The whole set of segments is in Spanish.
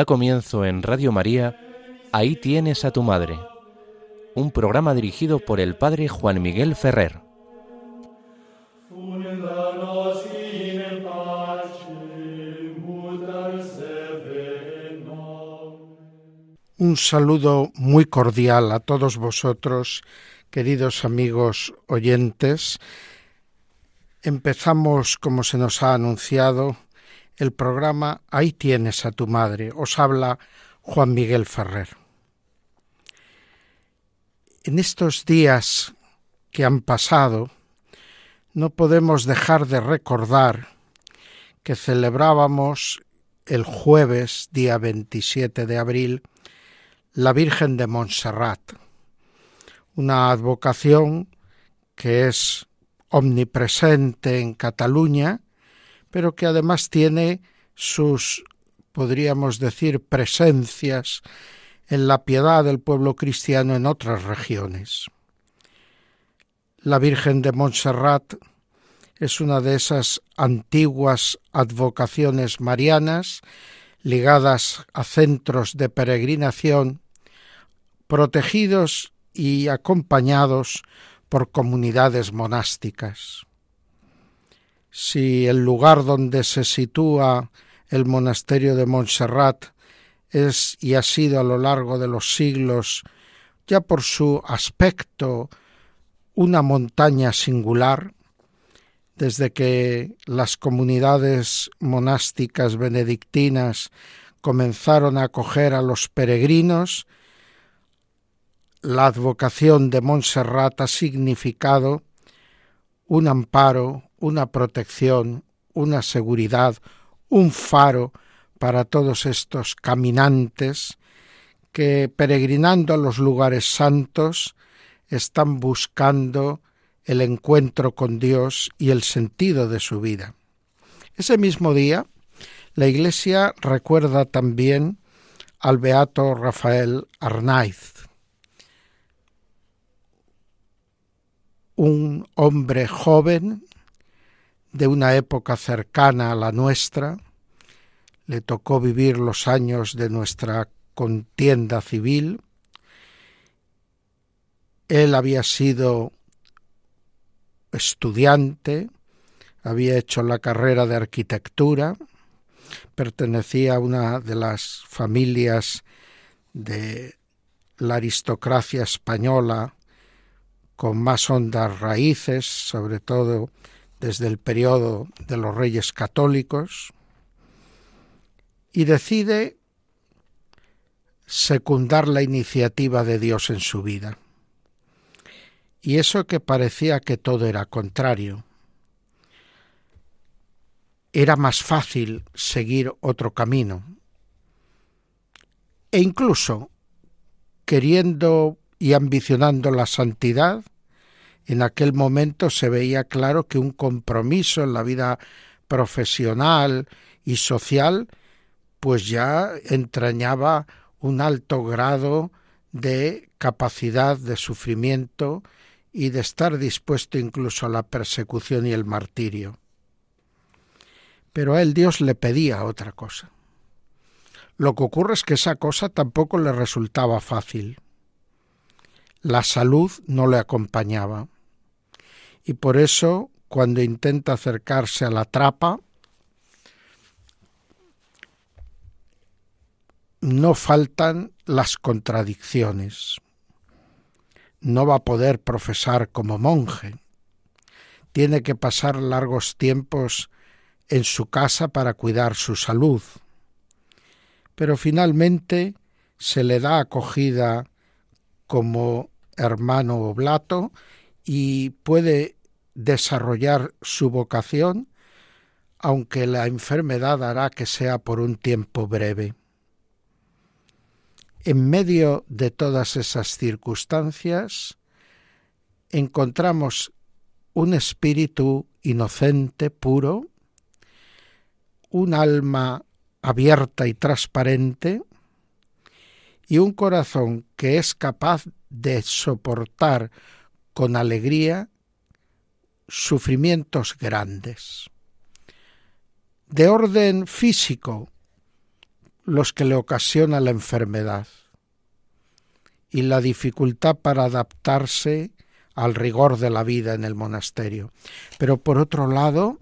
Da comienzo en Radio María, Ahí tienes a tu madre, un programa dirigido por el Padre Juan Miguel Ferrer. Un saludo muy cordial a todos vosotros, queridos amigos oyentes. Empezamos, como se nos ha anunciado, el programa Ahí tienes a tu madre. Os habla Juan Miguel Ferrer. En estos días que han pasado, no podemos dejar de recordar que celebrábamos el jueves, día 27 de abril, la Virgen de Montserrat, una advocación que es omnipresente en Cataluña pero que además tiene sus, podríamos decir, presencias en la piedad del pueblo cristiano en otras regiones. La Virgen de Montserrat es una de esas antiguas advocaciones marianas ligadas a centros de peregrinación, protegidos y acompañados por comunidades monásticas si el lugar donde se sitúa el monasterio de Montserrat es y ha sido a lo largo de los siglos, ya por su aspecto, una montaña singular, desde que las comunidades monásticas benedictinas comenzaron a acoger a los peregrinos, la advocación de Montserrat ha significado un amparo, una protección, una seguridad, un faro para todos estos caminantes que peregrinando a los lugares santos están buscando el encuentro con Dios y el sentido de su vida. Ese mismo día, la Iglesia recuerda también al beato Rafael Arnaiz, un hombre joven de una época cercana a la nuestra, le tocó vivir los años de nuestra contienda civil, él había sido estudiante, había hecho la carrera de arquitectura, pertenecía a una de las familias de la aristocracia española con más hondas raíces, sobre todo desde el periodo de los reyes católicos, y decide secundar la iniciativa de Dios en su vida. Y eso que parecía que todo era contrario. Era más fácil seguir otro camino. E incluso, queriendo y ambicionando la santidad, en aquel momento se veía claro que un compromiso en la vida profesional y social pues ya entrañaba un alto grado de capacidad de sufrimiento y de estar dispuesto incluso a la persecución y el martirio. Pero a él Dios le pedía otra cosa. Lo que ocurre es que esa cosa tampoco le resultaba fácil la salud no le acompañaba. Y por eso, cuando intenta acercarse a la trapa, no faltan las contradicciones. No va a poder profesar como monje. Tiene que pasar largos tiempos en su casa para cuidar su salud. Pero finalmente se le da acogida como hermano oblato y puede desarrollar su vocación, aunque la enfermedad hará que sea por un tiempo breve. En medio de todas esas circunstancias, encontramos un espíritu inocente, puro, un alma abierta y transparente, y un corazón que es capaz de soportar con alegría sufrimientos grandes. De orden físico, los que le ocasiona la enfermedad y la dificultad para adaptarse al rigor de la vida en el monasterio. Pero por otro lado,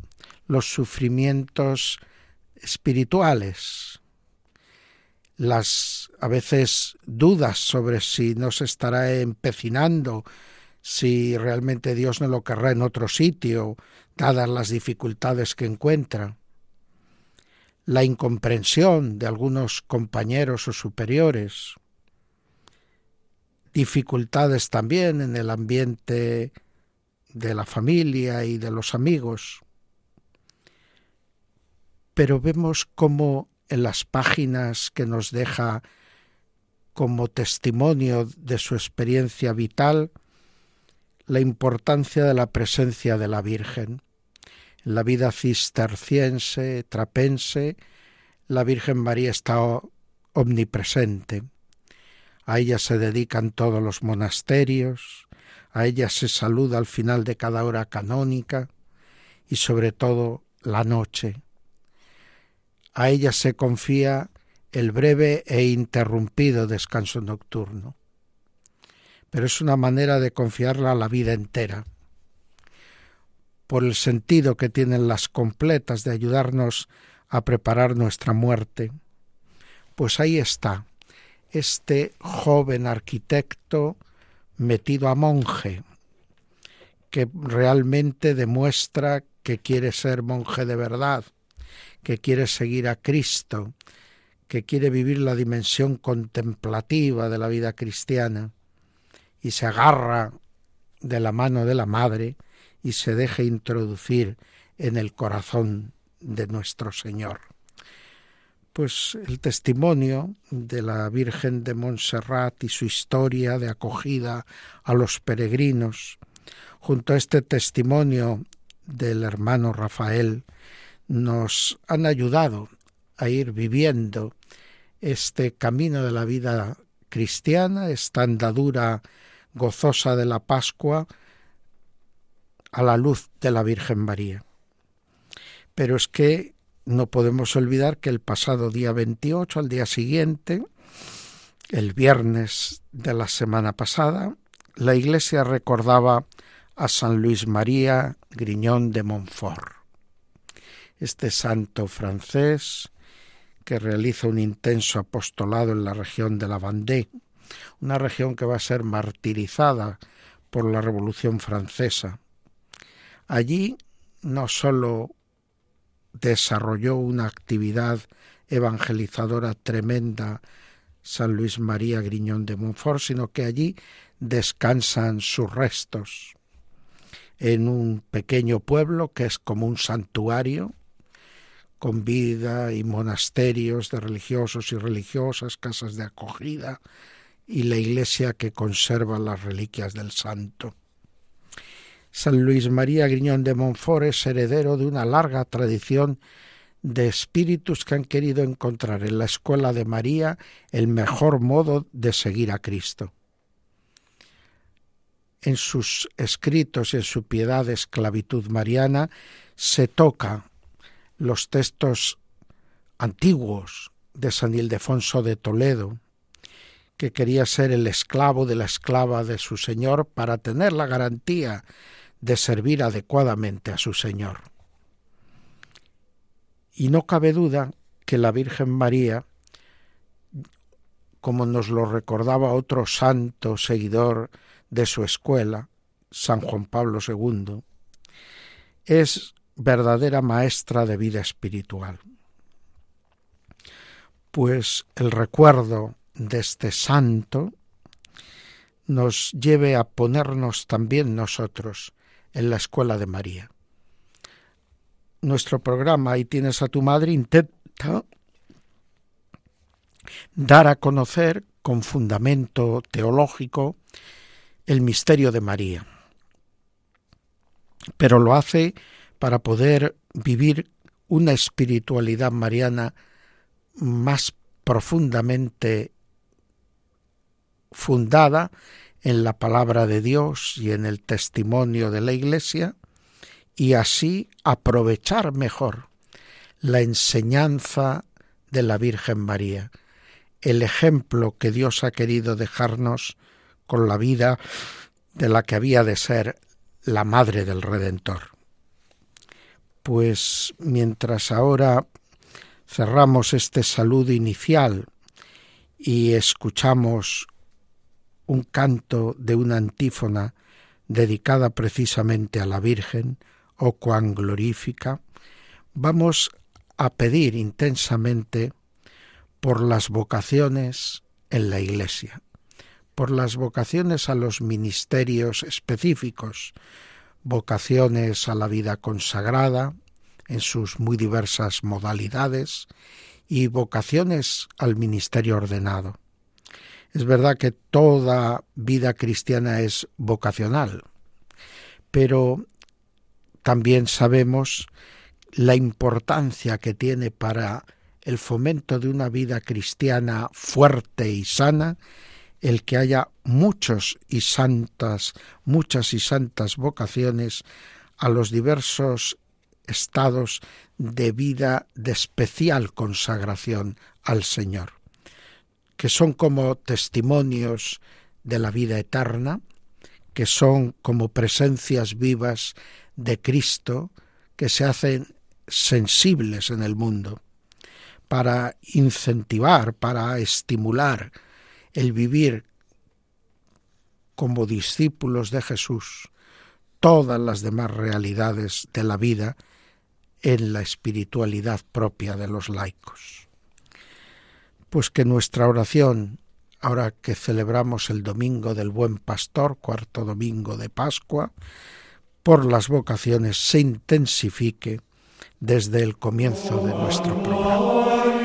los sufrimientos espirituales, las a veces dudas sobre si no se estará empecinando, si realmente Dios no lo querrá en otro sitio, dadas las dificultades que encuentra, la incomprensión de algunos compañeros o superiores, dificultades también en el ambiente de la familia y de los amigos. Pero vemos cómo en las páginas que nos deja como testimonio de su experiencia vital la importancia de la presencia de la Virgen. En la vida cisterciense, trapense, la Virgen María está omnipresente. A ella se dedican todos los monasterios, a ella se saluda al final de cada hora canónica y sobre todo la noche. A ella se confía el breve e interrumpido descanso nocturno. Pero es una manera de confiarla a la vida entera, por el sentido que tienen las completas de ayudarnos a preparar nuestra muerte. Pues ahí está, este joven arquitecto metido a monje, que realmente demuestra que quiere ser monje de verdad, que quiere seguir a Cristo, que quiere vivir la dimensión contemplativa de la vida cristiana y se agarra de la mano de la Madre y se deja introducir en el corazón de nuestro Señor. Pues el testimonio de la Virgen de Montserrat y su historia de acogida a los peregrinos, junto a este testimonio del hermano Rafael, nos han ayudado a ir viviendo este camino de la vida cristiana, esta andadura gozosa de la Pascua a la luz de la Virgen María. Pero es que no podemos olvidar que el pasado día 28, al día siguiente, el viernes de la semana pasada, la Iglesia recordaba a San Luis María Griñón de Montfort, este santo francés que realiza un intenso apostolado en la región de la Vendée, una región que va a ser martirizada por la Revolución Francesa. Allí no sólo desarrolló una actividad evangelizadora tremenda San Luis María Griñón de Montfort, sino que allí descansan sus restos en un pequeño pueblo que es como un santuario, con vida y monasterios de religiosos y religiosas, casas de acogida y la iglesia que conserva las reliquias del santo. San Luis María Griñón de Montfort es heredero de una larga tradición de espíritus que han querido encontrar en la escuela de María el mejor modo de seguir a Cristo. En sus escritos y en su piedad de esclavitud mariana se toca los textos antiguos de San Ildefonso de Toledo, que quería ser el esclavo de la esclava de su Señor para tener la garantía de servir adecuadamente a su Señor. Y no cabe duda que la Virgen María, como nos lo recordaba otro santo seguidor de su escuela, San Juan Pablo II, es verdadera maestra de vida espiritual. Pues el recuerdo de este santo nos lleve a ponernos también nosotros en la escuela de María. Nuestro programa Ahí tienes a tu madre intenta dar a conocer con fundamento teológico el misterio de María. Pero lo hace para poder vivir una espiritualidad mariana más profundamente fundada en la palabra de Dios y en el testimonio de la Iglesia y así aprovechar mejor la enseñanza de la Virgen María, el ejemplo que Dios ha querido dejarnos con la vida de la que había de ser la Madre del Redentor. Pues mientras ahora cerramos este saludo inicial y escuchamos un canto de una antífona dedicada precisamente a la Virgen, o cuán glorífica, vamos a pedir intensamente por las vocaciones en la Iglesia, por las vocaciones a los ministerios específicos, vocaciones a la vida consagrada en sus muy diversas modalidades y vocaciones al ministerio ordenado. Es verdad que toda vida cristiana es vocacional, pero también sabemos la importancia que tiene para el fomento de una vida cristiana fuerte y sana el que haya muchos y santas, muchas y santas vocaciones a los diversos estados de vida de especial consagración al Señor, que son como testimonios de la vida eterna, que son como presencias vivas de Cristo que se hacen sensibles en el mundo, para incentivar, para estimular el vivir como discípulos de Jesús todas las demás realidades de la vida en la espiritualidad propia de los laicos. Pues que nuestra oración, ahora que celebramos el Domingo del Buen Pastor, cuarto domingo de Pascua, por las vocaciones se intensifique desde el comienzo de nuestro programa.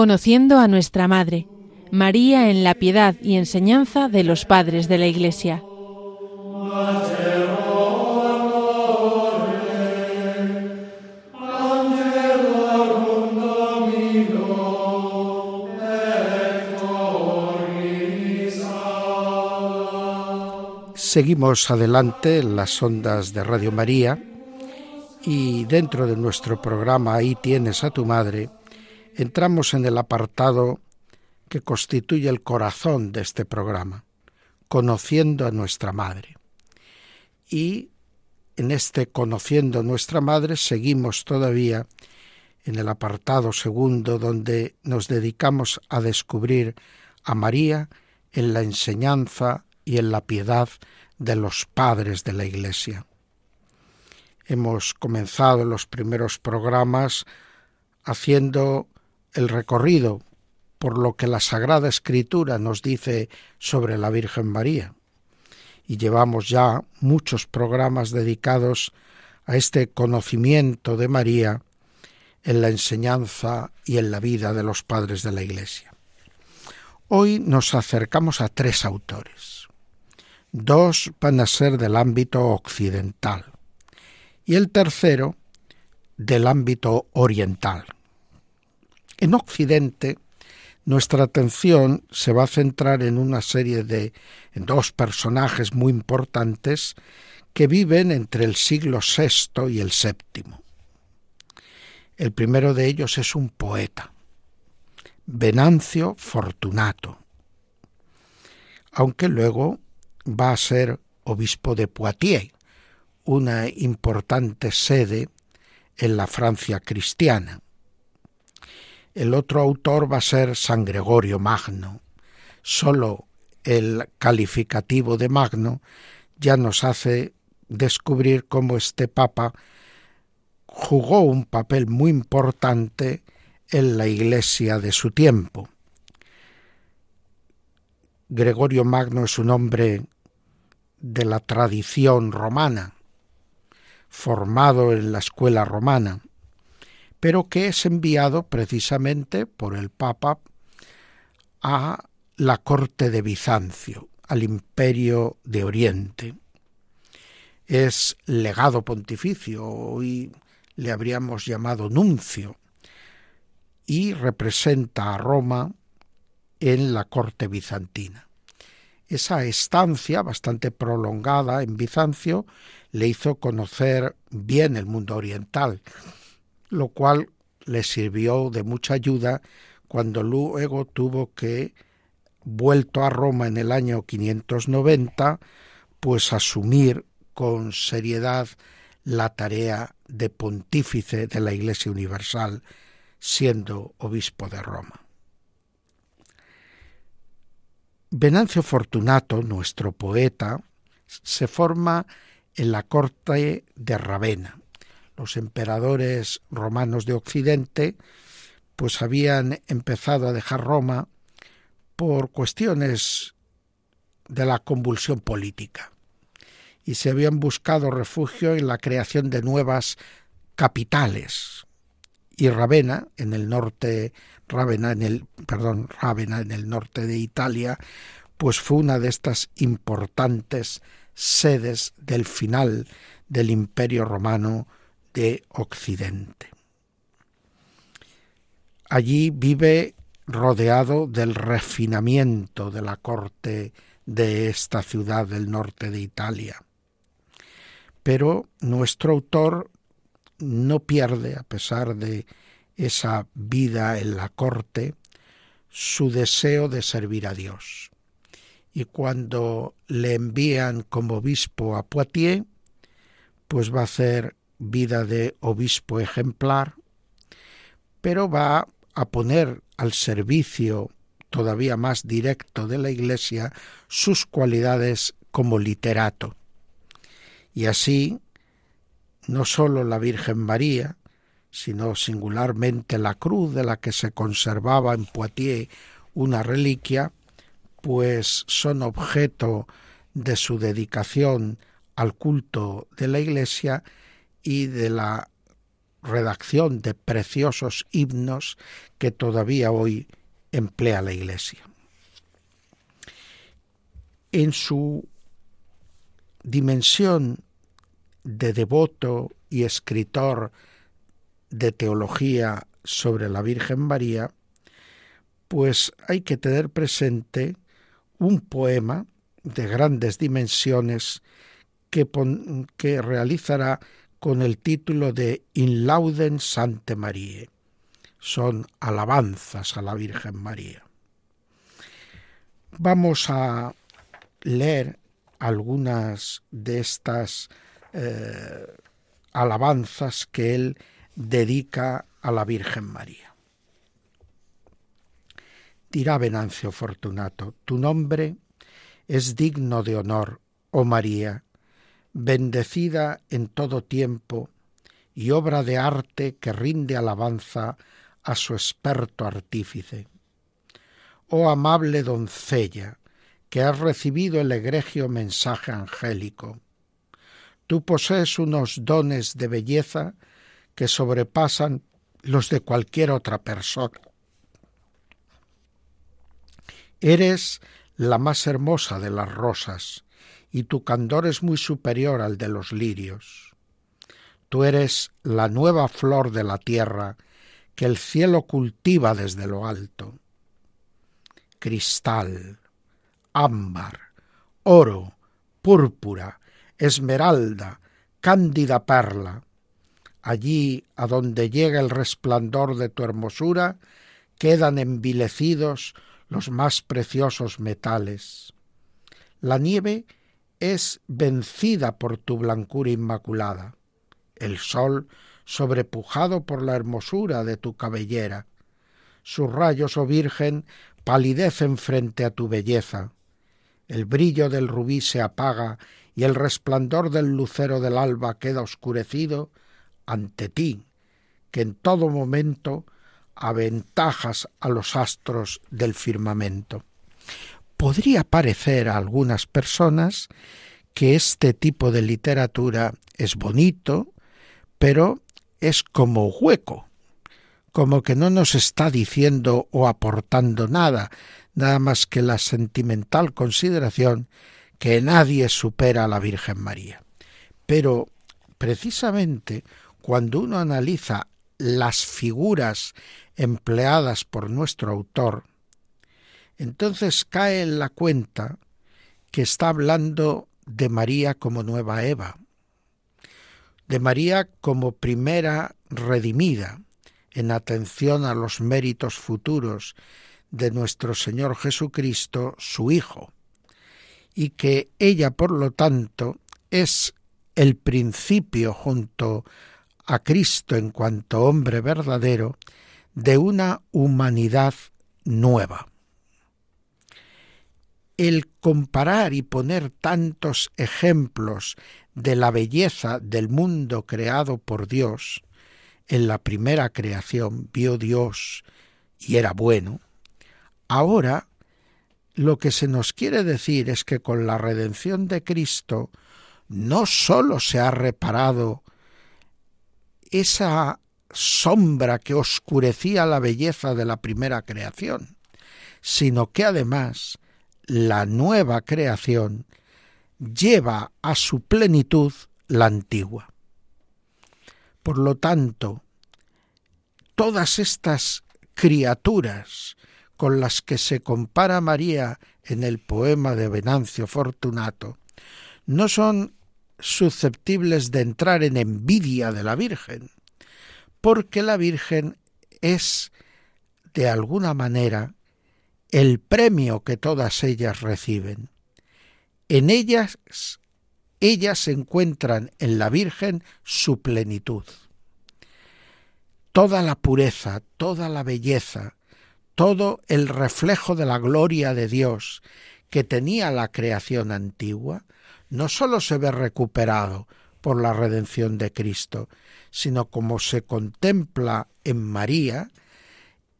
Conociendo a nuestra Madre, María en la piedad y enseñanza de los padres de la Iglesia. Seguimos adelante en las ondas de Radio María y dentro de nuestro programa Ahí tienes a tu madre, entramos en el apartado que constituye el corazón de este programa, conociendo a nuestra Madre. Y en este conociendo a nuestra Madre seguimos todavía en el apartado segundo donde nos dedicamos a descubrir a María en la enseñanza y en la piedad de los padres de la Iglesia. Hemos comenzado los primeros programas haciendo el recorrido por lo que la Sagrada Escritura nos dice sobre la Virgen María. Y llevamos ya muchos programas dedicados a este conocimiento de María en la enseñanza y en la vida de los padres de la Iglesia. Hoy nos acercamos a tres autores. Dos van a ser del ámbito occidental y el tercero del ámbito oriental. En Occidente, nuestra atención se va a centrar en una serie de dos personajes muy importantes que viven entre el siglo VI y el VII. El primero de ellos es un poeta, Venancio Fortunato, aunque luego va a ser obispo de Poitiers, una importante sede en la Francia cristiana. El otro autor va a ser San Gregorio Magno. Solo el calificativo de Magno ya nos hace descubrir cómo este papa jugó un papel muy importante en la iglesia de su tiempo. Gregorio Magno es un hombre de la tradición romana, formado en la escuela romana, pero que es enviado precisamente por el Papa a la corte de Bizancio, al imperio de Oriente. Es legado pontificio, hoy le habríamos llamado nuncio, y representa a Roma en la corte bizantina. Esa estancia bastante prolongada en Bizancio le hizo conocer bien el mundo oriental, lo cual le sirvió de mucha ayuda cuando luego tuvo que, vuelto a Roma en el año 590, pues asumir con seriedad la tarea de pontífice de la Iglesia Universal, siendo obispo de Roma. Venancio Fortunato, nuestro poeta, se forma en la corte de Ravenna. Los emperadores romanos de Occidente pues habían empezado a dejar Roma por cuestiones de la convulsión política y se habían buscado refugio en la creación de nuevas capitales. Y Ravenna, en el norte, Ravenna en el, perdón, Ravenna en el norte de Italia, pues fue una de estas importantes sedes del final del Imperio Romano de Occidente. Allí vive rodeado del refinamiento de la corte de esta ciudad del norte de Italia. Pero nuestro autor no pierde, a pesar de esa vida en la corte, su deseo de servir a Dios. Y cuando le envían como obispo a Poitiers, pues va a hacer vida de obispo ejemplar, pero va a poner al servicio todavía más directo de la Iglesia sus cualidades como literato. Y así, no sólo la Virgen María, sino singularmente la cruz de la que se conservaba en Poitiers una reliquia, pues son objeto de su dedicación al culto de la Iglesia y de la redacción de preciosos himnos que todavía hoy emplea la Iglesia. En su dimensión de devoto y escritor de teología sobre la Virgen María, pues hay que tener presente un poema de grandes dimensiones que, que realizará con el título de In Lauden Sante Marie. Son alabanzas a la Virgen María. Vamos a leer algunas de estas eh, alabanzas que él dedica a la Virgen María. Dirá Venancio Fortunato, tu nombre es digno de honor, oh María, bendecida en todo tiempo y obra de arte que rinde alabanza a su experto artífice. Oh amable doncella, que has recibido el egregio mensaje angélico. Tú posees unos dones de belleza que sobrepasan los de cualquier otra persona. Eres la más hermosa de las rosas, y tu candor es muy superior al de los lirios. Tú eres la nueva flor de la tierra que el cielo cultiva desde lo alto. Cristal, ámbar, oro, púrpura, esmeralda, cándida perla, allí a donde llega el resplandor de tu hermosura, quedan envilecidos los más preciosos metales. La nieve es vencida por tu blancura inmaculada. El sol, sobrepujado por la hermosura de tu cabellera. Sus rayos, oh Virgen, palidecen frente a tu belleza. El brillo del rubí se apaga y el resplandor del lucero del alba queda oscurecido ante ti, que en todo momento aventajas a los astros del firmamento. Podría parecer a algunas personas que este tipo de literatura es bonito, pero es como hueco, como que no nos está diciendo o aportando nada, nada más que la sentimental consideración que nadie supera a la Virgen María. Pero precisamente cuando uno analiza las figuras empleadas por nuestro autor, entonces cae en la cuenta que está hablando de María como nueva Eva, de María como primera redimida, en atención a los méritos futuros de nuestro Señor Jesucristo, su Hijo, y que ella, por lo tanto, es el principio junto a Cristo en cuanto hombre verdadero de una humanidad nueva. El comparar y poner tantos ejemplos de la belleza del mundo creado por Dios, en la primera creación vio Dios y era bueno, ahora lo que se nos quiere decir es que con la redención de Cristo no sólo se ha reparado esa sombra que oscurecía la belleza de la primera creación, sino que además la nueva creación lleva a su plenitud la antigua. Por lo tanto, todas estas criaturas con las que se compara María en el poema de Venancio Fortunato no son susceptibles de entrar en envidia de la Virgen, porque la Virgen es, de alguna manera, el premio que todas ellas reciben. En ellas, ellas encuentran en la Virgen su plenitud. Toda la pureza, toda la belleza, todo el reflejo de la gloria de Dios que tenía la creación antigua, no sólo se ve recuperado por la redención de Cristo, sino como se contempla en María,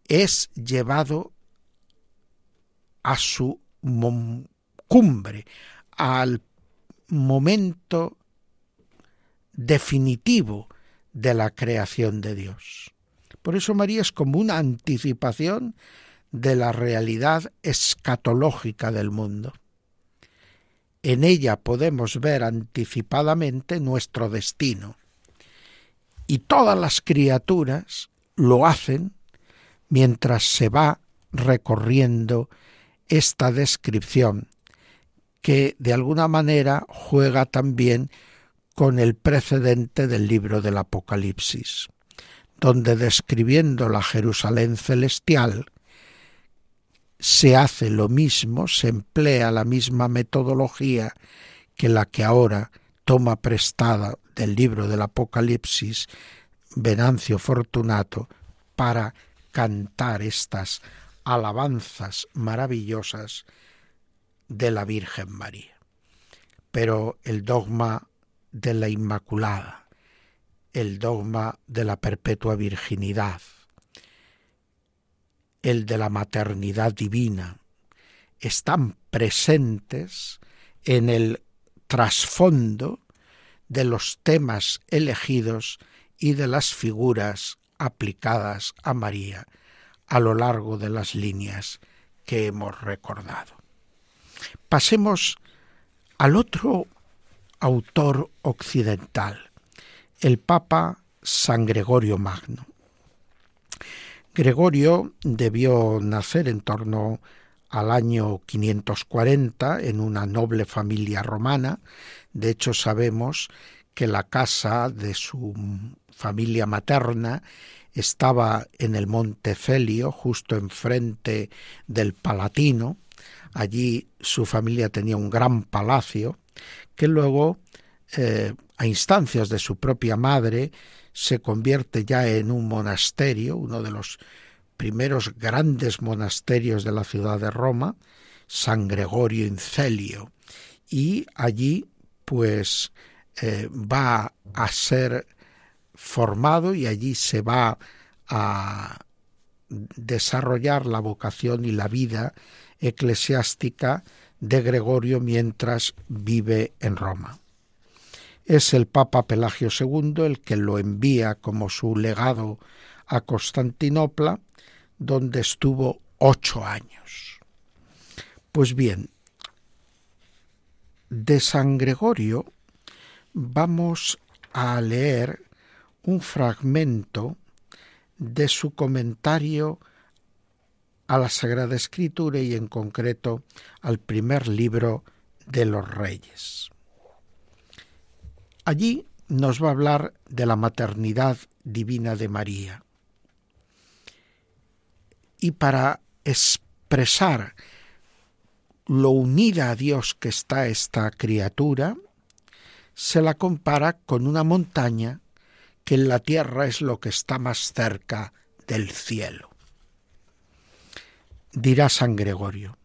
es llevado a su cumbre, al momento definitivo de la creación de Dios. Por eso María es como una anticipación de la realidad escatológica del mundo. En ella podemos ver anticipadamente nuestro destino. Y todas las criaturas lo hacen mientras se va recorriendo esta descripción, que de alguna manera juega también con el precedente del libro del Apocalipsis donde describiendo la Jerusalén celestial se hace lo mismo, se emplea la misma metodología que la que ahora toma prestada del libro del Apocalipsis Venancio Fortunato para cantar estas alabanzas maravillosas de la Virgen María. Pero el dogma de la Inmaculada, el dogma de la perpetua virginidad, el de la maternidad divina, están presentes en el trasfondo de los temas elegidos y de las figuras aplicadas a María a lo largo de las líneas que hemos recordado. Pasemos al otro autor occidental, el Papa San Gregorio Magno. Gregorio debió nacer en torno al año 540 en una noble familia romana. De hecho, sabemos que la casa de su familia materna estaba en el Monte Celio, justo enfrente del Palatino. Allí su familia tenía un gran palacio que luego, eh, a instancias de su propia madre, se convierte ya en un monasterio, uno de los primeros grandes monasterios de la ciudad de Roma, San Gregorio in Celio, y allí pues eh, va a ser formado y allí se va a desarrollar la vocación y la vida eclesiástica de Gregorio mientras vive en Roma. Es el Papa Pelagio II el que lo envía como su legado a Constantinopla, donde estuvo ocho años. Pues bien, de San Gregorio vamos a leer un fragmento de su comentario a la Sagrada Escritura y en concreto al primer libro de los Reyes. Allí nos va a hablar de la maternidad divina de María. Y para expresar lo unida a Dios que está esta criatura, se la compara con una montaña que en la tierra es lo que está más cerca del cielo. Dirá San Gregorio,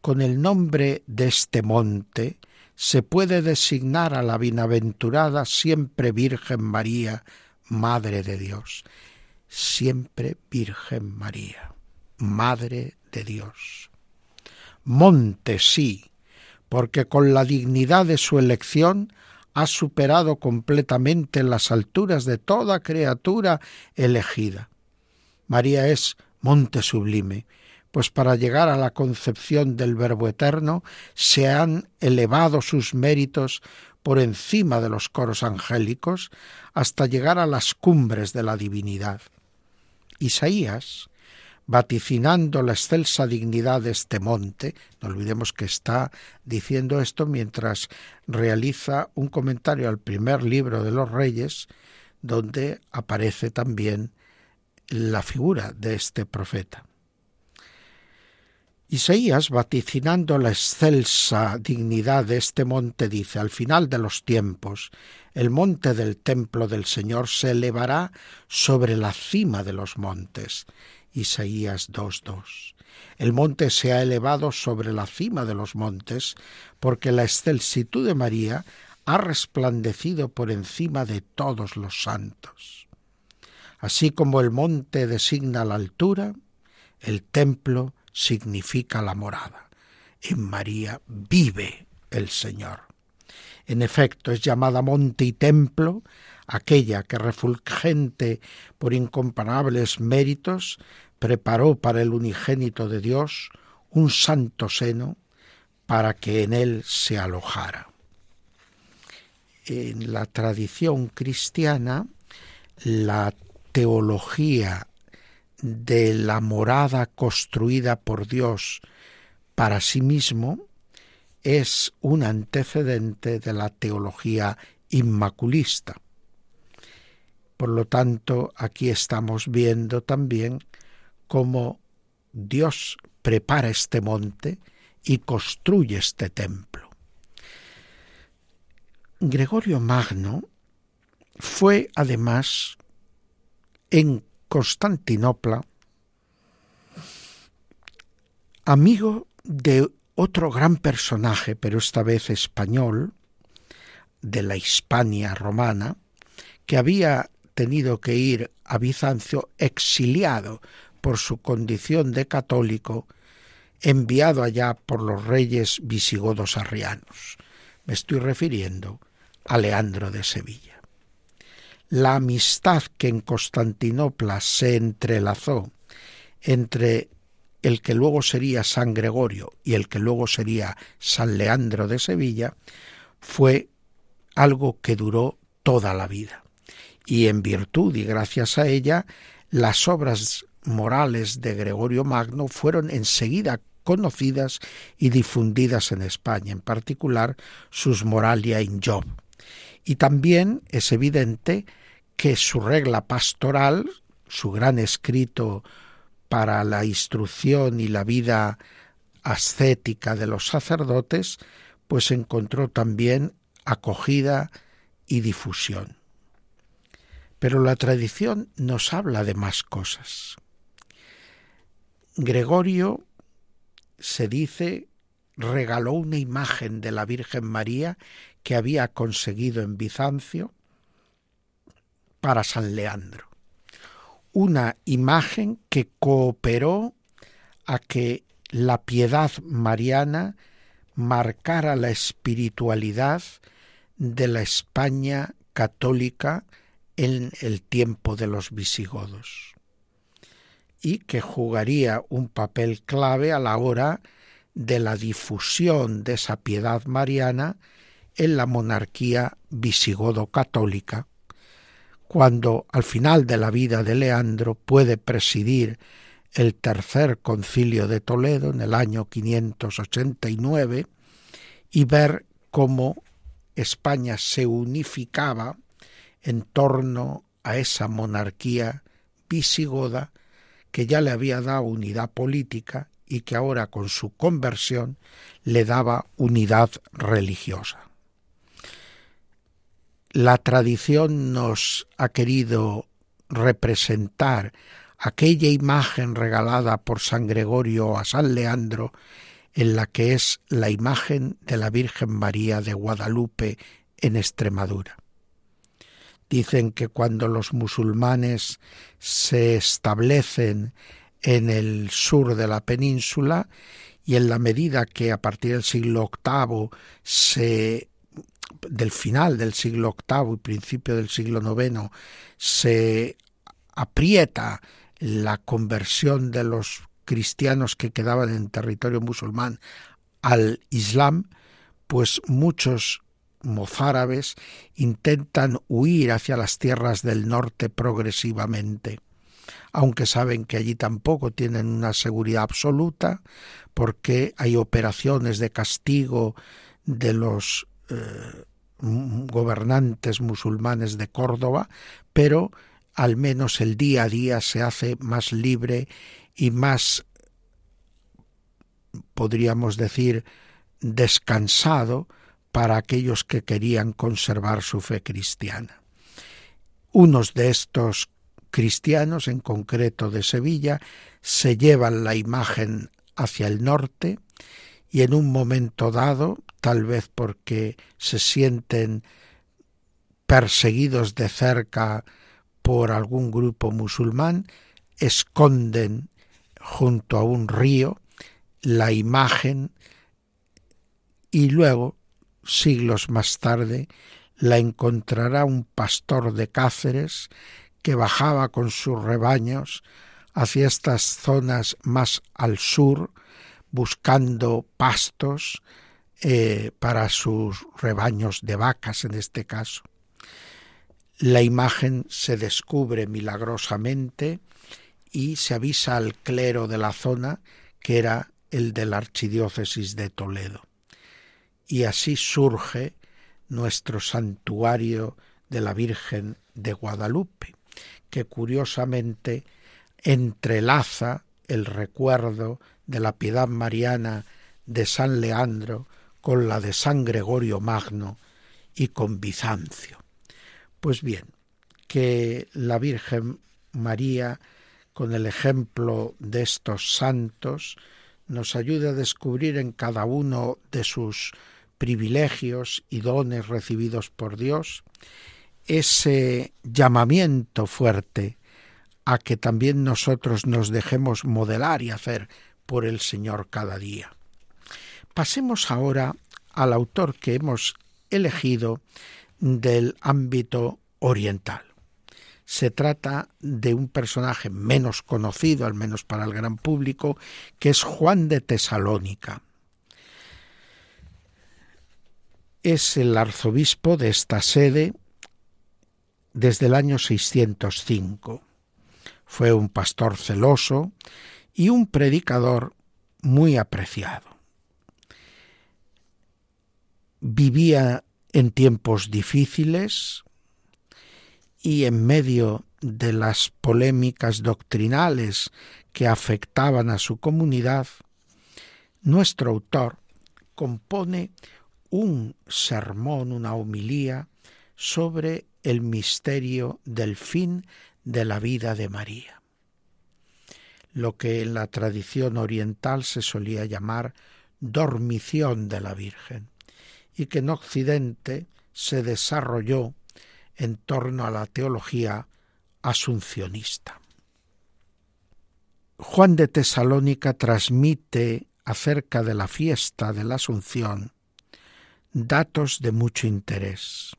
con el nombre de este monte se puede designar a la bienaventurada siempre Virgen María, Madre de Dios. Siempre Virgen María, Madre de Dios. Monte sí, porque con la dignidad de su elección ha superado completamente las alturas de toda criatura elegida. María es monte sublime, pues para llegar a la concepción del Verbo eterno se han elevado sus méritos por encima de los coros angélicos hasta llegar a las cumbres de la divinidad. Isaías, vaticinando la excelsa dignidad de este monte, no olvidemos que está diciendo esto mientras realiza un comentario al primer libro de los reyes, donde aparece también la figura de este profeta. Isaías, vaticinando la excelsa dignidad de este monte, dice, al final de los tiempos, el monte del templo del Señor se elevará sobre la cima de los montes, Isaías 2.2. El monte se ha elevado sobre la cima de los montes, porque la excelsitud de María ha resplandecido por encima de todos los santos. Así como el monte designa la altura, el templo significa la morada. En María vive el Señor. En efecto, es llamada monte y templo aquella que refulgente por incomparables méritos preparó para el unigénito de Dios un santo seno para que en él se alojara. En la tradición cristiana, la teología de la morada construida por Dios para sí mismo es un antecedente de la teología inmaculista. Por lo tanto, aquí estamos viendo también cómo Dios prepara este monte y construye este templo. Gregorio Magno fue además en Constantinopla amigo de otro gran personaje, pero esta vez español, de la Hispania romana, que había tenido que ir a Bizancio exiliado por su condición de católico, enviado allá por los reyes visigodos arrianos. Me estoy refiriendo a Leandro de Sevilla. La amistad que en Constantinopla se entrelazó entre el que luego sería San Gregorio y el que luego sería San Leandro de Sevilla fue algo que duró toda la vida y en virtud y gracias a ella las obras morales de Gregorio Magno fueron enseguida conocidas y difundidas en España, en particular sus Moralia in Job. Y también es evidente que su regla pastoral, su gran escrito para la instrucción y la vida ascética de los sacerdotes, pues encontró también acogida y difusión. Pero la tradición nos habla de más cosas. Gregorio se dice regaló una imagen de la Virgen María que había conseguido en Bizancio para San Leandro. Una imagen que cooperó a que la piedad mariana marcara la espiritualidad de la España católica en el tiempo de los visigodos y que jugaría un papel clave a la hora de la difusión de esa piedad mariana en la monarquía visigodo-católica, cuando al final de la vida de Leandro puede presidir el tercer concilio de Toledo en el año 589 y ver cómo España se unificaba en torno a esa monarquía visigoda que ya le había dado unidad política y que ahora con su conversión le daba unidad religiosa. La tradición nos ha querido representar aquella imagen regalada por San Gregorio a San Leandro, en la que es la imagen de la Virgen María de Guadalupe en Extremadura. Dicen que cuando los musulmanes se establecen en el sur de la península y en la medida que a partir del siglo VIII se del final del siglo VIII y principio del siglo IX se aprieta la conversión de los cristianos que quedaban en territorio musulmán al Islam, pues muchos mozárabes intentan huir hacia las tierras del norte progresivamente, aunque saben que allí tampoco tienen una seguridad absoluta, porque hay operaciones de castigo de los eh, gobernantes musulmanes de Córdoba, pero al menos el día a día se hace más libre y más, podríamos decir, descansado para aquellos que querían conservar su fe cristiana. Unos de estos cristianos, en concreto de Sevilla, se llevan la imagen hacia el norte y en un momento dado, tal vez porque se sienten perseguidos de cerca por algún grupo musulmán, esconden junto a un río la imagen y luego siglos más tarde, la encontrará un pastor de Cáceres que bajaba con sus rebaños hacia estas zonas más al sur, buscando pastos eh, para sus rebaños de vacas en este caso. La imagen se descubre milagrosamente y se avisa al clero de la zona que era el de la archidiócesis de Toledo y así surge nuestro santuario de la Virgen de Guadalupe, que curiosamente entrelaza el recuerdo de la piedad mariana de San Leandro con la de San Gregorio Magno y con Bizancio. Pues bien, que la Virgen María, con el ejemplo de estos santos, nos ayude a descubrir en cada uno de sus privilegios y dones recibidos por Dios, ese llamamiento fuerte a que también nosotros nos dejemos modelar y hacer por el Señor cada día. Pasemos ahora al autor que hemos elegido del ámbito oriental. Se trata de un personaje menos conocido, al menos para el gran público, que es Juan de Tesalónica. Es el arzobispo de esta sede desde el año 605. Fue un pastor celoso y un predicador muy apreciado. Vivía en tiempos difíciles y en medio de las polémicas doctrinales que afectaban a su comunidad, nuestro autor compone un sermón, una homilía sobre el misterio del fin de la vida de María, lo que en la tradición oriental se solía llamar dormición de la Virgen, y que en Occidente se desarrolló en torno a la teología asuncionista. Juan de Tesalónica transmite acerca de la fiesta de la Asunción datos de mucho interés.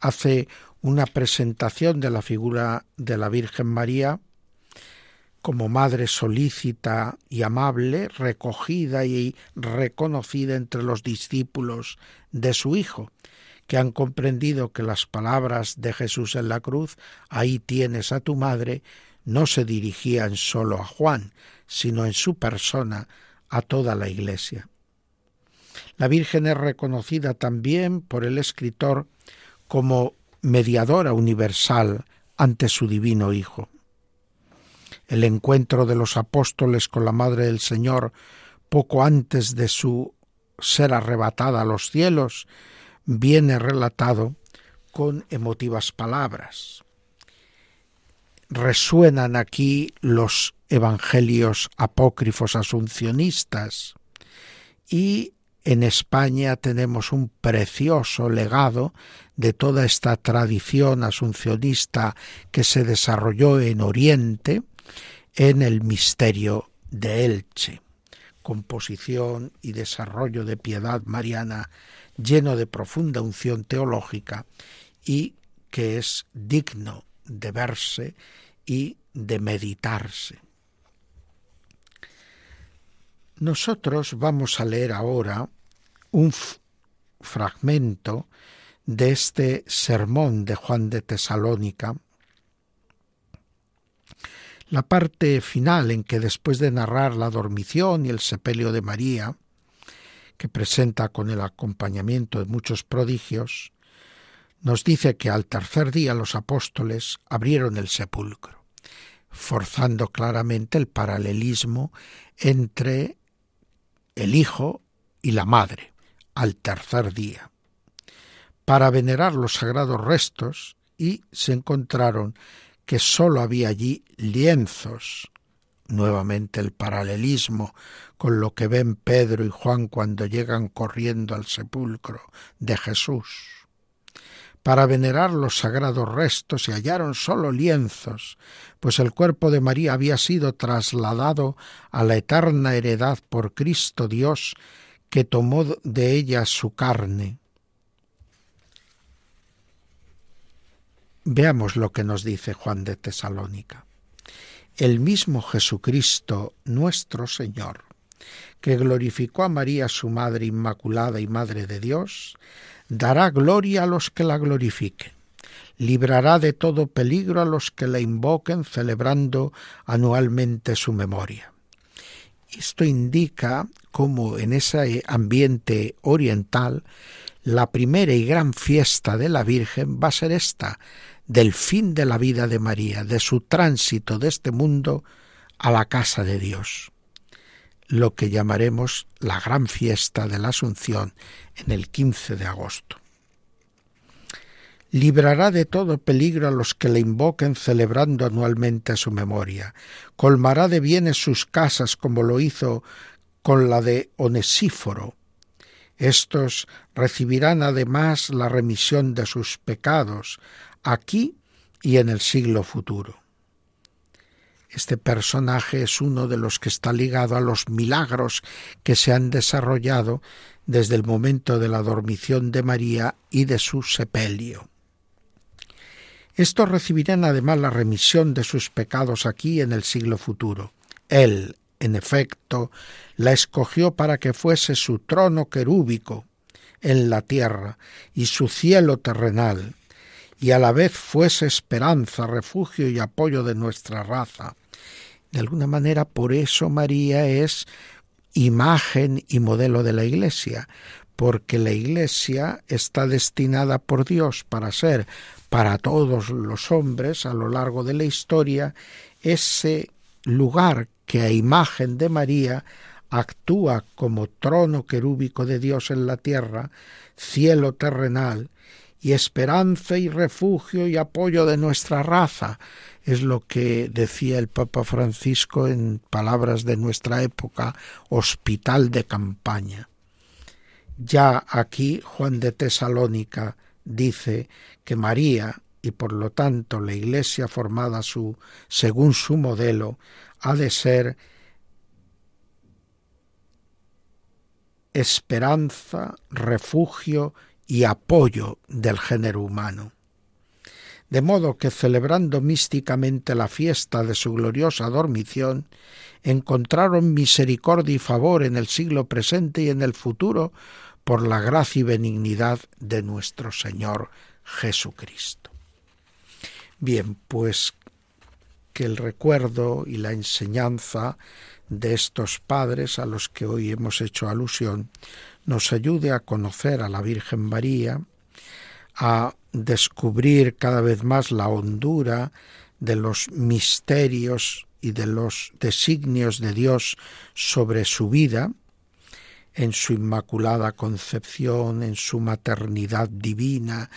Hace una presentación de la figura de la Virgen María como madre solícita y amable, recogida y reconocida entre los discípulos de su Hijo, que han comprendido que las palabras de Jesús en la cruz, ahí tienes a tu madre, no se dirigían sólo a Juan, sino en su persona a toda la Iglesia. La Virgen es reconocida también por el escritor como mediadora universal ante su divino Hijo. El encuentro de los apóstoles con la Madre del Señor poco antes de su ser arrebatada a los cielos viene relatado con emotivas palabras. Resuenan aquí los evangelios apócrifos asuncionistas y en España tenemos un precioso legado de toda esta tradición asuncionista que se desarrolló en Oriente en el misterio de Elche, composición y desarrollo de piedad mariana lleno de profunda unción teológica y que es digno de verse y de meditarse. Nosotros vamos a leer ahora un fragmento de este sermón de Juan de Tesalónica, la parte final en que después de narrar la dormición y el sepelio de María, que presenta con el acompañamiento de muchos prodigios, nos dice que al tercer día los apóstoles abrieron el sepulcro, forzando claramente el paralelismo entre el Hijo y la Madre al tercer día, para venerar los sagrados restos y se encontraron que sólo había allí lienzos nuevamente el paralelismo con lo que ven Pedro y Juan cuando llegan corriendo al sepulcro de Jesús. Para venerar los sagrados restos se hallaron sólo lienzos, pues el cuerpo de María había sido trasladado a la eterna heredad por Cristo Dios, que tomó de ella su carne. Veamos lo que nos dice Juan de Tesalónica el mismo Jesucristo nuestro Señor, que glorificó a María su Madre Inmaculada y Madre de Dios, dará gloria a los que la glorifiquen, librará de todo peligro a los que la invoquen celebrando anualmente su memoria. Esto indica cómo en ese ambiente oriental la primera y gran fiesta de la Virgen va a ser esta, del fin de la vida de María, de su tránsito de este mundo a la casa de Dios, lo que llamaremos la gran fiesta de la Asunción en el 15 de agosto. Librará de todo peligro a los que le invoquen celebrando anualmente su memoria. Colmará de bienes sus casas como lo hizo con la de Onesíforo. Estos recibirán además la remisión de sus pecados, aquí y en el siglo futuro. Este personaje es uno de los que está ligado a los milagros que se han desarrollado desde el momento de la dormición de María y de su sepelio. Estos recibirán además la remisión de sus pecados aquí en el siglo futuro. Él, en efecto, la escogió para que fuese su trono querúbico en la tierra y su cielo terrenal, y a la vez fuese esperanza, refugio y apoyo de nuestra raza. De alguna manera, por eso María es imagen y modelo de la Iglesia, porque la Iglesia está destinada por Dios para ser para todos los hombres a lo largo de la historia ese lugar que a imagen de María actúa como trono querúbico de Dios en la tierra, cielo terrenal, y esperanza y refugio y apoyo de nuestra raza, es lo que decía el Papa Francisco en palabras de nuestra época, hospital de campaña. Ya aquí Juan de Tesalónica dice que María y por lo tanto la Iglesia formada su, según su modelo ha de ser esperanza, refugio y apoyo del género humano. De modo que celebrando místicamente la fiesta de su gloriosa dormición, encontraron misericordia y favor en el siglo presente y en el futuro por la gracia y benignidad de nuestro Señor Jesucristo. Bien, pues que el recuerdo y la enseñanza de estos padres a los que hoy hemos hecho alusión nos ayude a conocer a la Virgen María, a descubrir cada vez más la hondura de los misterios y de los designios de Dios sobre su vida, en su inmaculada concepción, en su maternidad divina,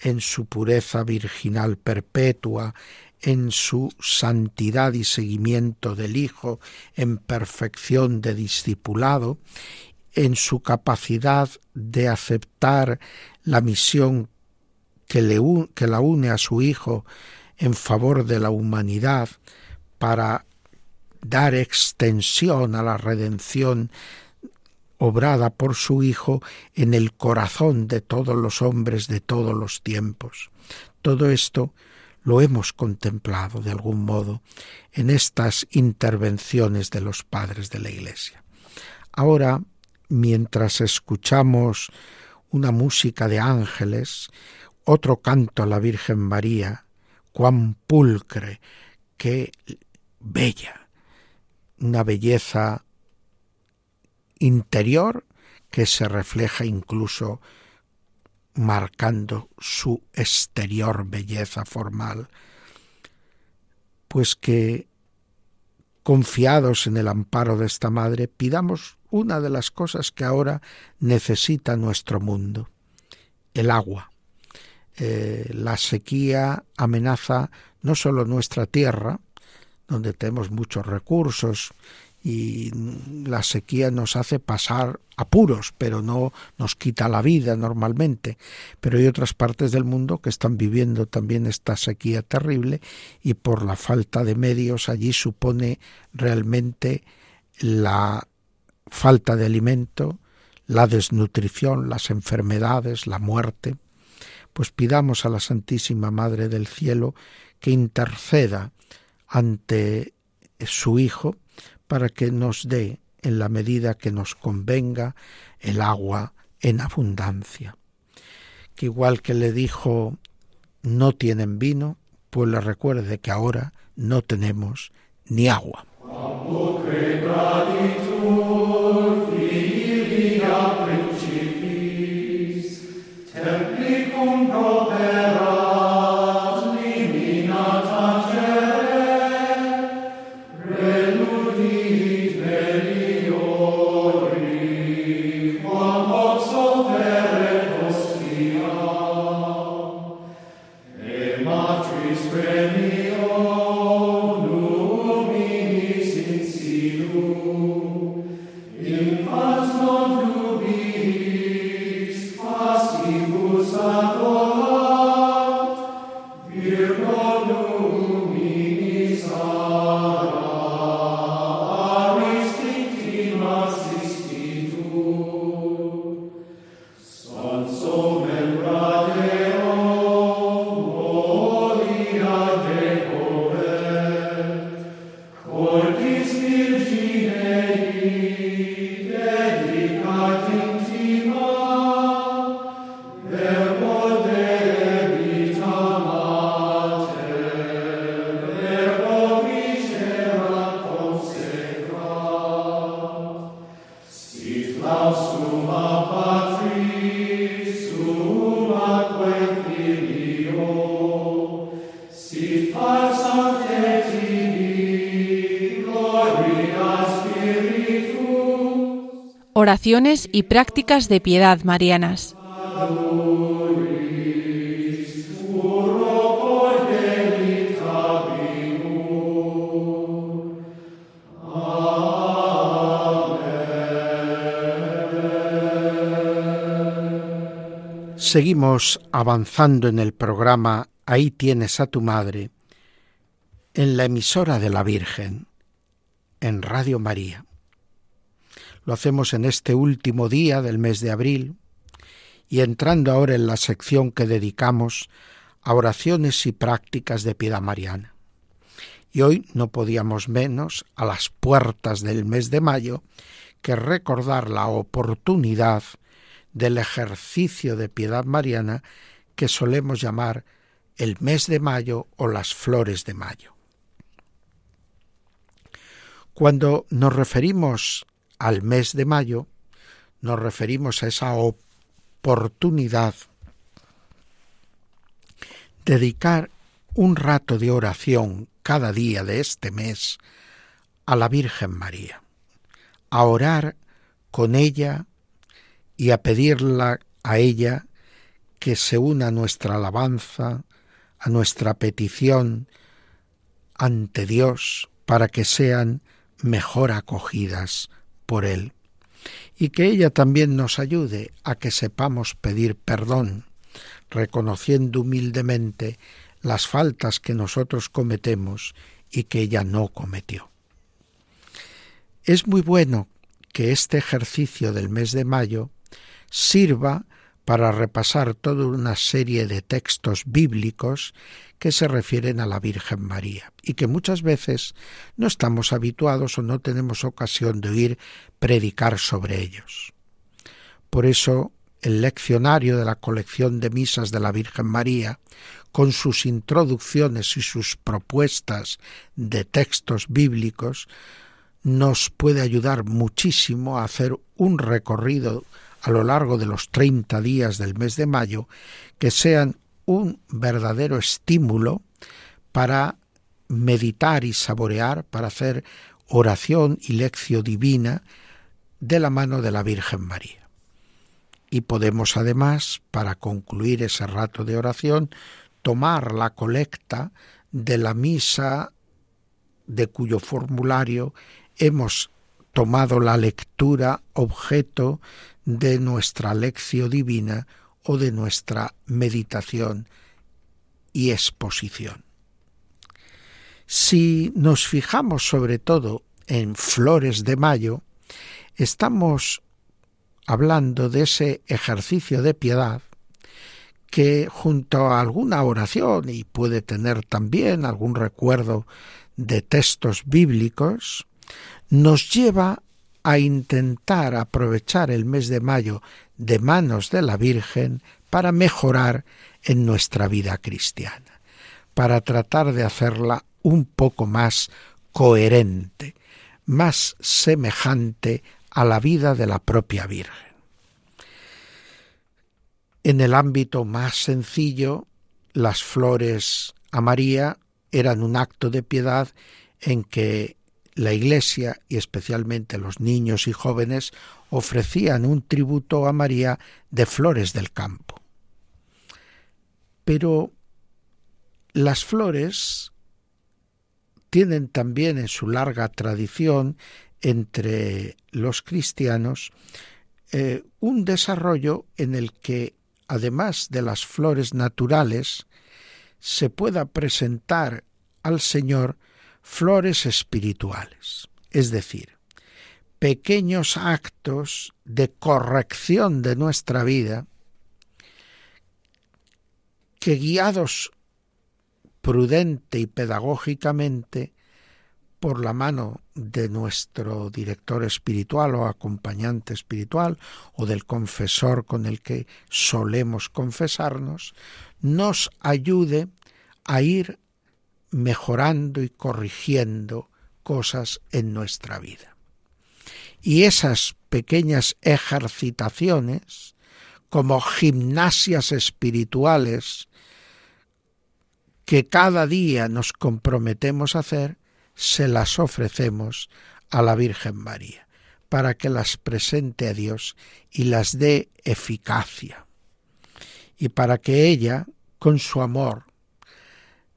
en su pureza virginal perpetua, en su santidad y seguimiento del Hijo, en perfección de discipulado, en su capacidad de aceptar la misión que, le, que la une a su Hijo en favor de la humanidad para dar extensión a la redención obrada por su Hijo en el corazón de todos los hombres de todos los tiempos. Todo esto lo hemos contemplado de algún modo en estas intervenciones de los padres de la Iglesia. Ahora, mientras escuchamos una música de ángeles, otro canto a la Virgen María, cuán pulcre, qué bella, una belleza interior que se refleja incluso marcando su exterior belleza formal, pues que confiados en el amparo de esta madre, pidamos una de las cosas que ahora necesita nuestro mundo, el agua. Eh, la sequía amenaza no solo nuestra tierra, donde tenemos muchos recursos y la sequía nos hace pasar apuros, pero no nos quita la vida normalmente. Pero hay otras partes del mundo que están viviendo también esta sequía terrible y por la falta de medios allí supone realmente la falta de alimento, la desnutrición, las enfermedades, la muerte. Pues pidamos a la Santísima Madre del Cielo que interceda ante su Hijo, para que nos dé, en la medida que nos convenga, el agua en abundancia. Que igual que le dijo, no tienen vino, pues le recuerde que ahora no tenemos ni agua. Y prácticas de piedad marianas. Seguimos avanzando en el programa Ahí tienes a tu madre, en la emisora de la Virgen, en Radio María. Lo hacemos en este último día del mes de abril y entrando ahora en la sección que dedicamos a oraciones y prácticas de piedad mariana. Y hoy no podíamos menos, a las puertas del mes de mayo, que recordar la oportunidad del ejercicio de piedad mariana que solemos llamar el mes de mayo o las flores de mayo. Cuando nos referimos al mes de mayo, nos referimos a esa oportunidad dedicar un rato de oración cada día de este mes a la Virgen María, a orar con ella y a pedirla a ella que se una a nuestra alabanza, a nuestra petición ante Dios para que sean mejor acogidas por Él. Y que ella también nos ayude a que sepamos pedir perdón, reconociendo humildemente las faltas que nosotros cometemos y que ella no cometió. Es muy bueno que este ejercicio del mes de mayo sirva para repasar toda una serie de textos bíblicos que se refieren a la Virgen María y que muchas veces no estamos habituados o no tenemos ocasión de oír predicar sobre ellos. Por eso el leccionario de la colección de misas de la Virgen María, con sus introducciones y sus propuestas de textos bíblicos, nos puede ayudar muchísimo a hacer un recorrido a lo largo de los 30 días del mes de mayo que sean un verdadero estímulo para meditar y saborear, para hacer oración y lección divina de la mano de la Virgen María. Y podemos además, para concluir ese rato de oración, tomar la colecta de la misa de cuyo formulario hemos tomado la lectura objeto de nuestra lección divina o de nuestra meditación y exposición. Si nos fijamos sobre todo en flores de mayo, estamos hablando de ese ejercicio de piedad que junto a alguna oración y puede tener también algún recuerdo de textos bíblicos, nos lleva a intentar aprovechar el mes de mayo de manos de la Virgen para mejorar en nuestra vida cristiana, para tratar de hacerla un poco más coherente, más semejante a la vida de la propia Virgen. En el ámbito más sencillo, las flores a María eran un acto de piedad en que la Iglesia y especialmente los niños y jóvenes ofrecían un tributo a María de flores del campo. Pero las flores tienen también en su larga tradición entre los cristianos eh, un desarrollo en el que, además de las flores naturales, se pueda presentar al Señor flores espirituales, es decir, pequeños actos de corrección de nuestra vida que guiados prudente y pedagógicamente por la mano de nuestro director espiritual o acompañante espiritual o del confesor con el que solemos confesarnos, nos ayude a ir mejorando y corrigiendo cosas en nuestra vida. Y esas pequeñas ejercitaciones, como gimnasias espirituales que cada día nos comprometemos a hacer, se las ofrecemos a la Virgen María, para que las presente a Dios y las dé eficacia, y para que ella, con su amor,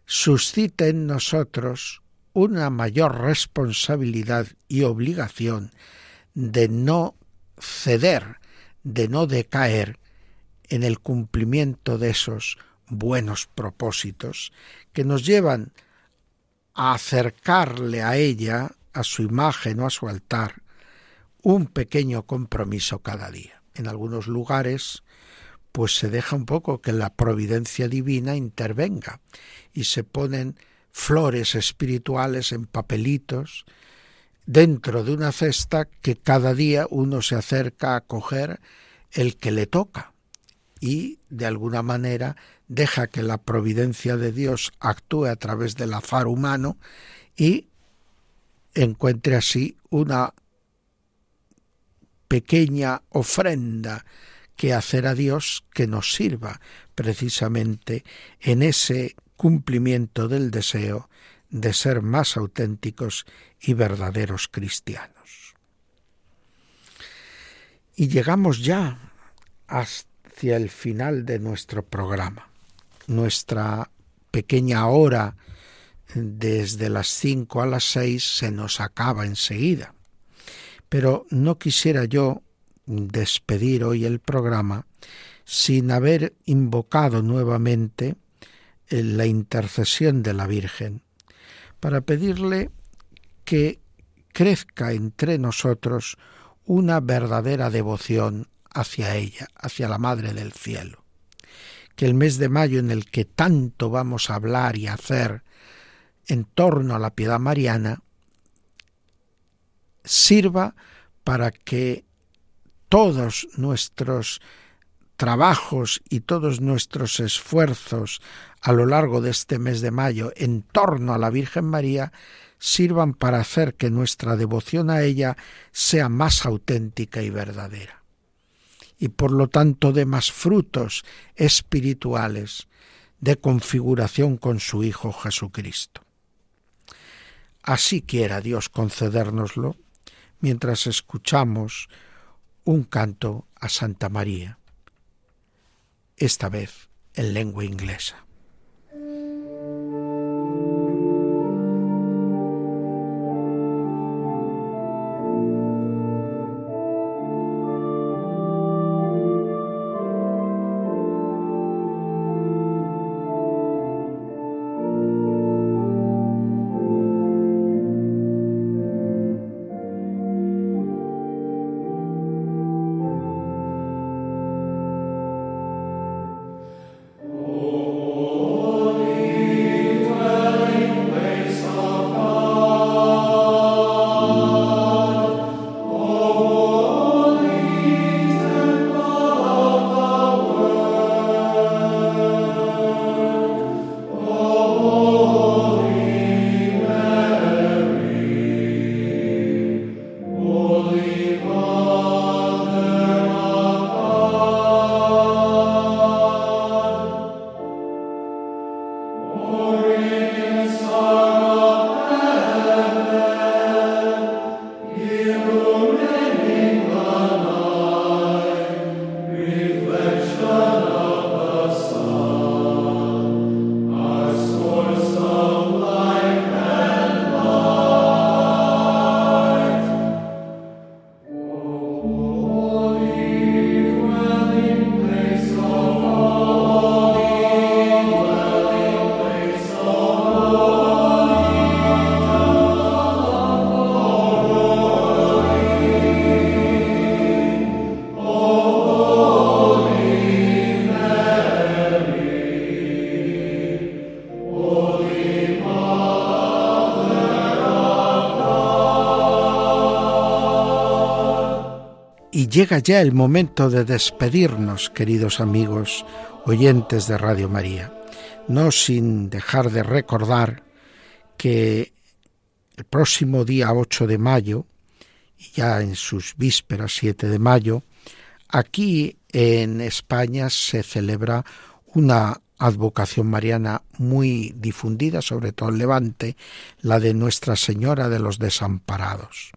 suscite en nosotros una mayor responsabilidad y obligación de no ceder, de no decaer en el cumplimiento de esos buenos propósitos que nos llevan a acercarle a ella, a su imagen o a su altar, un pequeño compromiso cada día. En algunos lugares, pues se deja un poco que la providencia divina intervenga y se ponen flores espirituales en papelitos dentro de una cesta que cada día uno se acerca a coger el que le toca y de alguna manera deja que la providencia de Dios actúe a través del azar humano y encuentre así una pequeña ofrenda que hacer a Dios que nos sirva precisamente en ese cumplimiento del deseo de ser más auténticos y verdaderos cristianos. Y llegamos ya hacia el final de nuestro programa. Nuestra pequeña hora desde las cinco a las seis se nos acaba enseguida. Pero no quisiera yo despedir hoy el programa sin haber invocado nuevamente la intercesión de la Virgen para pedirle que crezca entre nosotros una verdadera devoción hacia ella, hacia la Madre del Cielo. Que el mes de mayo en el que tanto vamos a hablar y hacer en torno a la piedad mariana sirva para que todos nuestros trabajos y todos nuestros esfuerzos a lo largo de este mes de mayo en torno a la Virgen María sirvan para hacer que nuestra devoción a ella sea más auténtica y verdadera y por lo tanto de más frutos espirituales de configuración con su Hijo Jesucristo. Así quiera Dios concedérnoslo mientras escuchamos un canto a Santa María, esta vez en lengua inglesa. Llega ya el momento de despedirnos, queridos amigos oyentes de Radio María, no sin dejar de recordar que el próximo día 8 de mayo, y ya en sus vísperas 7 de mayo, aquí en España se celebra una advocación mariana muy difundida, sobre todo en Levante, la de Nuestra Señora de los Desamparados.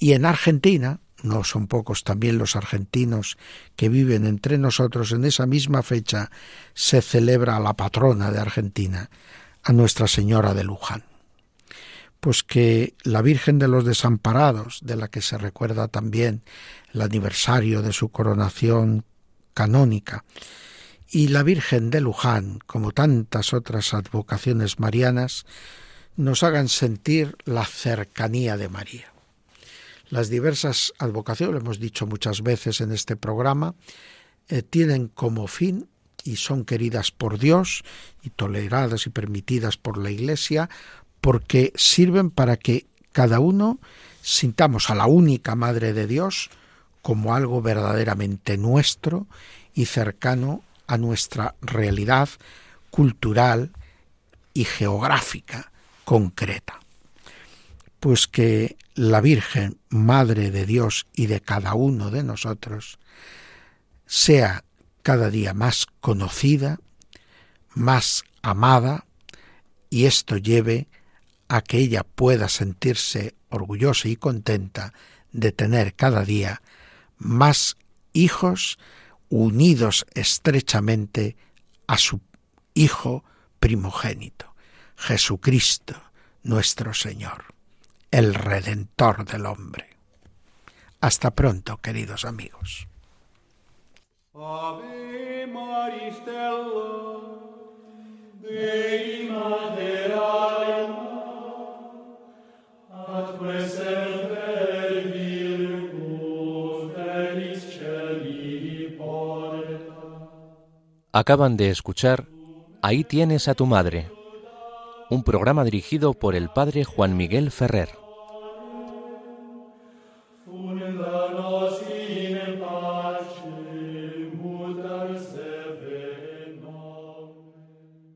Y en Argentina, no son pocos también los argentinos que viven entre nosotros, en esa misma fecha se celebra a la patrona de Argentina, a Nuestra Señora de Luján. Pues que la Virgen de los Desamparados, de la que se recuerda también el aniversario de su coronación canónica, y la Virgen de Luján, como tantas otras advocaciones marianas, nos hagan sentir la cercanía de María. Las diversas advocaciones, lo hemos dicho muchas veces en este programa, eh, tienen como fin y son queridas por Dios y toleradas y permitidas por la Iglesia porque sirven para que cada uno sintamos a la única Madre de Dios como algo verdaderamente nuestro y cercano a nuestra realidad cultural y geográfica concreta. Pues que la Virgen, Madre de Dios y de cada uno de nosotros, sea cada día más conocida, más amada, y esto lleve a que ella pueda sentirse orgullosa y contenta de tener cada día más hijos unidos estrechamente a su Hijo primogénito, Jesucristo nuestro Señor, el Redentor del hombre. Hasta pronto, queridos amigos. Acaban de escuchar Ahí tienes a tu madre, un programa dirigido por el padre Juan Miguel Ferrer.